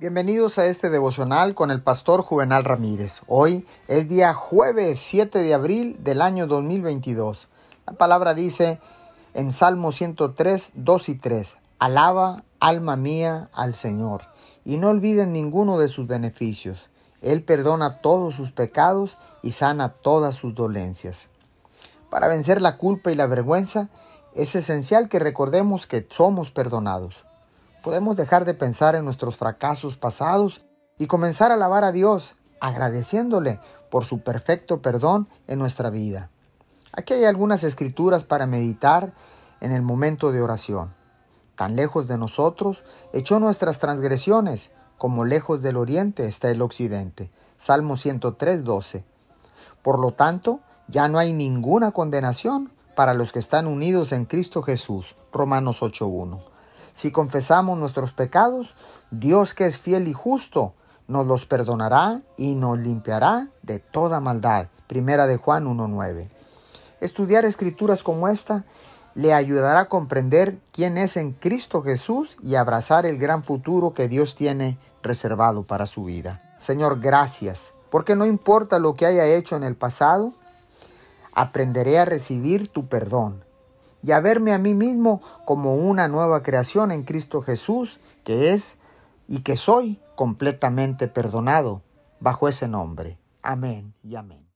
Bienvenidos a este devocional con el pastor Juvenal Ramírez. Hoy es día jueves 7 de abril del año 2022. La palabra dice en Salmo 103, 2 y 3, Alaba, alma mía, al Señor, y no olviden ninguno de sus beneficios. Él perdona todos sus pecados y sana todas sus dolencias. Para vencer la culpa y la vergüenza, es esencial que recordemos que somos perdonados podemos dejar de pensar en nuestros fracasos pasados y comenzar a alabar a Dios, agradeciéndole por su perfecto perdón en nuestra vida. Aquí hay algunas escrituras para meditar en el momento de oración. Tan lejos de nosotros echó nuestras transgresiones, como lejos del oriente está el occidente. Salmo 103, 12. Por lo tanto, ya no hay ninguna condenación para los que están unidos en Cristo Jesús. Romanos 8.1. Si confesamos nuestros pecados, Dios que es fiel y justo, nos los perdonará y nos limpiará de toda maldad. Primera de Juan 1.9. Estudiar escrituras como esta le ayudará a comprender quién es en Cristo Jesús y abrazar el gran futuro que Dios tiene reservado para su vida. Señor, gracias, porque no importa lo que haya hecho en el pasado, aprenderé a recibir tu perdón y a verme a mí mismo como una nueva creación en Cristo Jesús, que es y que soy completamente perdonado bajo ese nombre. Amén y amén.